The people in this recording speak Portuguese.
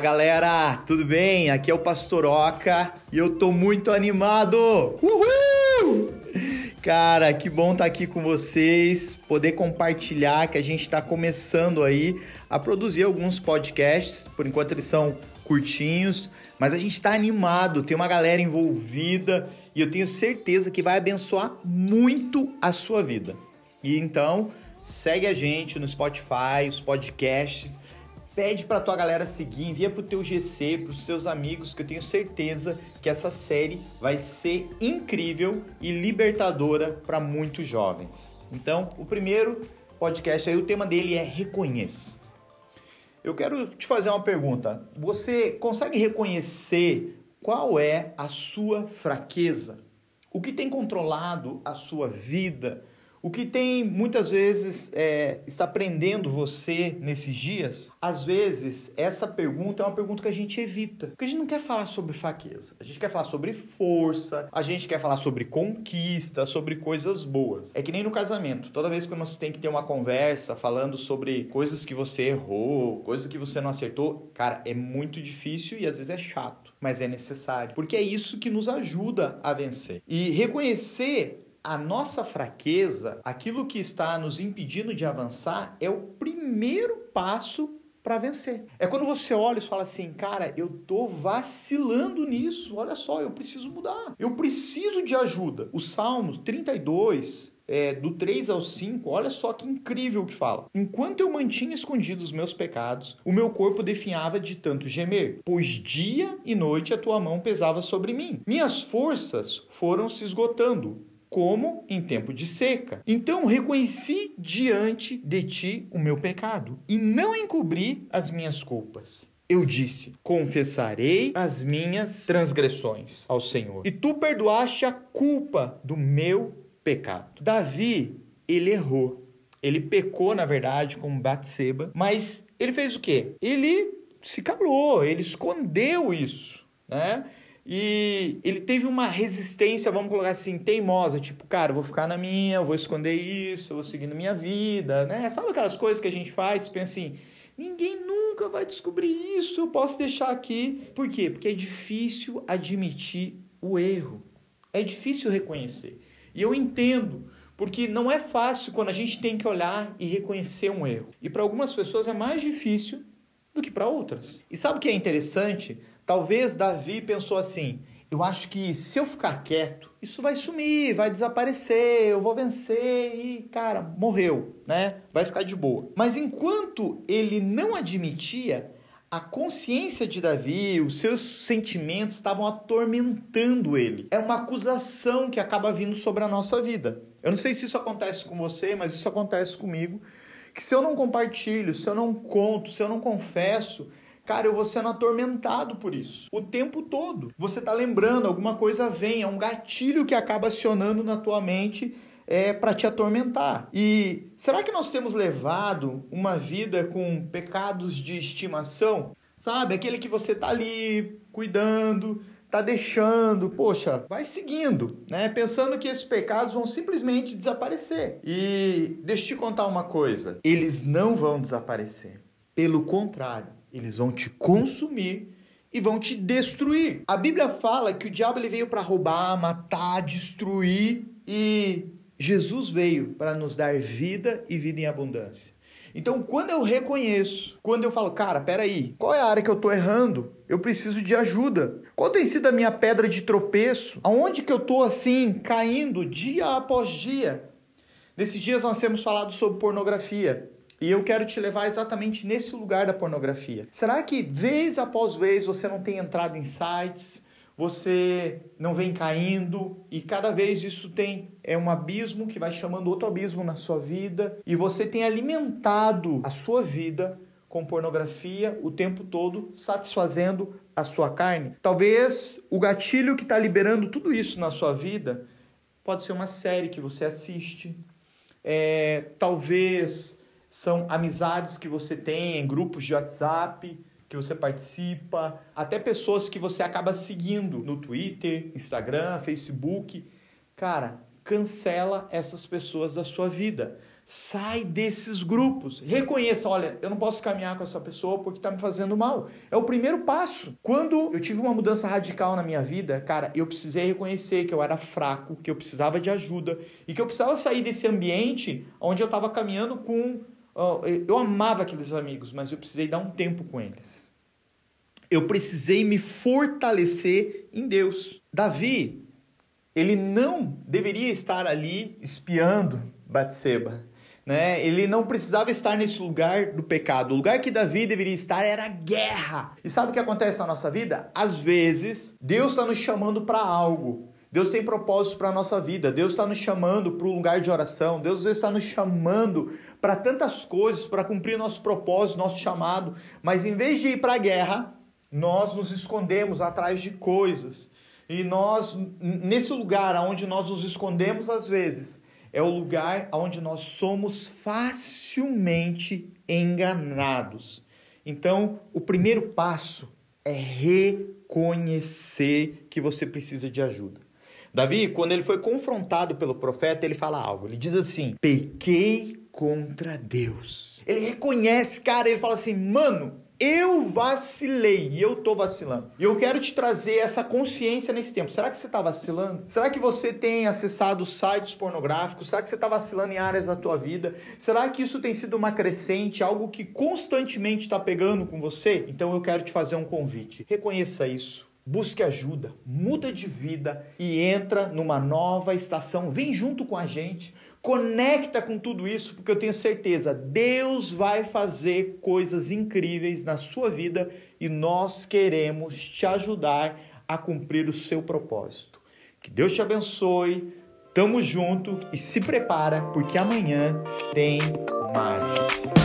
Galera, tudo bem? Aqui é o Pastor Oca e eu tô muito animado! Uhul! Cara, que bom estar tá aqui com vocês, poder compartilhar que a gente está começando aí a produzir alguns podcasts, por enquanto eles são curtinhos, mas a gente está animado, tem uma galera envolvida e eu tenho certeza que vai abençoar muito a sua vida. E então, segue a gente no Spotify, os podcasts, pede para tua galera seguir, envia pro teu GC, pros teus amigos, que eu tenho certeza que essa série vai ser incrível e libertadora para muitos jovens. Então, o primeiro podcast aí, o tema dele é reconheça. Eu quero te fazer uma pergunta. Você consegue reconhecer qual é a sua fraqueza? O que tem controlado a sua vida? O que tem muitas vezes é, está prendendo você nesses dias, às vezes essa pergunta é uma pergunta que a gente evita. Porque a gente não quer falar sobre fraqueza, a gente quer falar sobre força, a gente quer falar sobre conquista, sobre coisas boas. É que nem no casamento, toda vez que você tem que ter uma conversa falando sobre coisas que você errou, coisas que você não acertou, cara, é muito difícil e às vezes é chato, mas é necessário, porque é isso que nos ajuda a vencer. E reconhecer a nossa fraqueza, aquilo que está nos impedindo de avançar, é o primeiro passo para vencer. É quando você olha e fala assim, cara, eu tô vacilando nisso. Olha só, eu preciso mudar. Eu preciso de ajuda. O Salmo 32, é, do 3 ao 5, olha só que incrível que fala. Enquanto eu mantinha escondidos os meus pecados, o meu corpo definhava de tanto gemer, pois dia e noite a tua mão pesava sobre mim. Minhas forças foram se esgotando, como em tempo de seca. Então reconheci diante de ti o meu pecado e não encobri as minhas culpas. Eu disse: Confessarei as minhas transgressões ao Senhor, e tu perdoaste a culpa do meu pecado. Davi, ele errou. Ele pecou, na verdade, com Batseba, mas ele fez o quê? Ele se calou, ele escondeu isso, né? E ele teve uma resistência, vamos colocar assim, teimosa, tipo, cara, vou ficar na minha, vou esconder isso, vou seguindo minha vida, né? Sabe aquelas coisas que a gente faz, pensa assim, ninguém nunca vai descobrir isso, eu posso deixar aqui. Por quê? Porque é difícil admitir o erro. É difícil reconhecer. E eu entendo, porque não é fácil quando a gente tem que olhar e reconhecer um erro. E para algumas pessoas é mais difícil do que para outras. E sabe o que é interessante? Talvez Davi pensou assim: eu acho que se eu ficar quieto, isso vai sumir, vai desaparecer, eu vou vencer e, cara, morreu, né? Vai ficar de boa. Mas enquanto ele não admitia, a consciência de Davi, os seus sentimentos estavam atormentando ele. É uma acusação que acaba vindo sobre a nossa vida. Eu não sei se isso acontece com você, mas isso acontece comigo. Que se eu não compartilho, se eu não conto, se eu não confesso, Cara, eu vou sendo atormentado por isso. O tempo todo. Você tá lembrando, alguma coisa vem, é um gatilho que acaba acionando na tua mente é, para te atormentar. E será que nós temos levado uma vida com pecados de estimação? Sabe, aquele que você tá ali cuidando, tá deixando, poxa, vai seguindo, né? Pensando que esses pecados vão simplesmente desaparecer. E deixa eu te contar uma coisa: eles não vão desaparecer. Pelo contrário, eles vão te consumir e vão te destruir. A Bíblia fala que o diabo ele veio para roubar, matar, destruir e Jesus veio para nos dar vida e vida em abundância. Então, quando eu reconheço, quando eu falo, cara, peraí, qual é a área que eu tô errando? Eu preciso de ajuda. Qual tem sido a minha pedra de tropeço? Aonde que eu tô assim, caindo dia após dia? Nesses dias nós temos falado sobre pornografia. E eu quero te levar exatamente nesse lugar da pornografia. Será que vez após vez você não tem entrado em sites, você não vem caindo e cada vez isso tem é um abismo que vai chamando outro abismo na sua vida e você tem alimentado a sua vida com pornografia o tempo todo, satisfazendo a sua carne? Talvez o gatilho que está liberando tudo isso na sua vida pode ser uma série que você assiste, é, talvez são amizades que você tem em grupos de WhatsApp que você participa, até pessoas que você acaba seguindo no Twitter, Instagram, Facebook. Cara, cancela essas pessoas da sua vida. Sai desses grupos. Reconheça, olha, eu não posso caminhar com essa pessoa porque está me fazendo mal. É o primeiro passo. Quando eu tive uma mudança radical na minha vida, cara, eu precisei reconhecer que eu era fraco, que eu precisava de ajuda e que eu precisava sair desse ambiente onde eu estava caminhando com. Eu amava aqueles amigos, mas eu precisei dar um tempo com eles. Eu precisei me fortalecer em Deus. Davi, ele não deveria estar ali espiando Batseba. Né? Ele não precisava estar nesse lugar do pecado. O lugar que Davi deveria estar era a guerra. E sabe o que acontece na nossa vida? Às vezes, Deus está nos chamando para algo. Deus tem propósitos para a nossa vida. Deus está nos chamando para um lugar de oração. Deus está nos chamando para tantas coisas, para cumprir nosso propósito, nosso chamado. Mas em vez de ir para a guerra, nós nos escondemos atrás de coisas. E nós, nesse lugar onde nós nos escondemos às vezes, é o lugar onde nós somos facilmente enganados. Então, o primeiro passo é reconhecer que você precisa de ajuda. Davi, quando ele foi confrontado pelo profeta, ele fala algo. Ele diz assim: pequei contra Deus. Ele reconhece, cara, ele fala assim: mano, eu vacilei e eu tô vacilando. E eu quero te trazer essa consciência nesse tempo. Será que você tá vacilando? Será que você tem acessado sites pornográficos? Será que você tá vacilando em áreas da tua vida? Será que isso tem sido uma crescente, algo que constantemente está pegando com você? Então eu quero te fazer um convite. Reconheça isso. Busque ajuda, muda de vida e entra numa nova estação. Vem junto com a gente. Conecta com tudo isso, porque eu tenho certeza, Deus vai fazer coisas incríveis na sua vida e nós queremos te ajudar a cumprir o seu propósito. Que Deus te abençoe. Tamo junto e se prepara porque amanhã tem mais.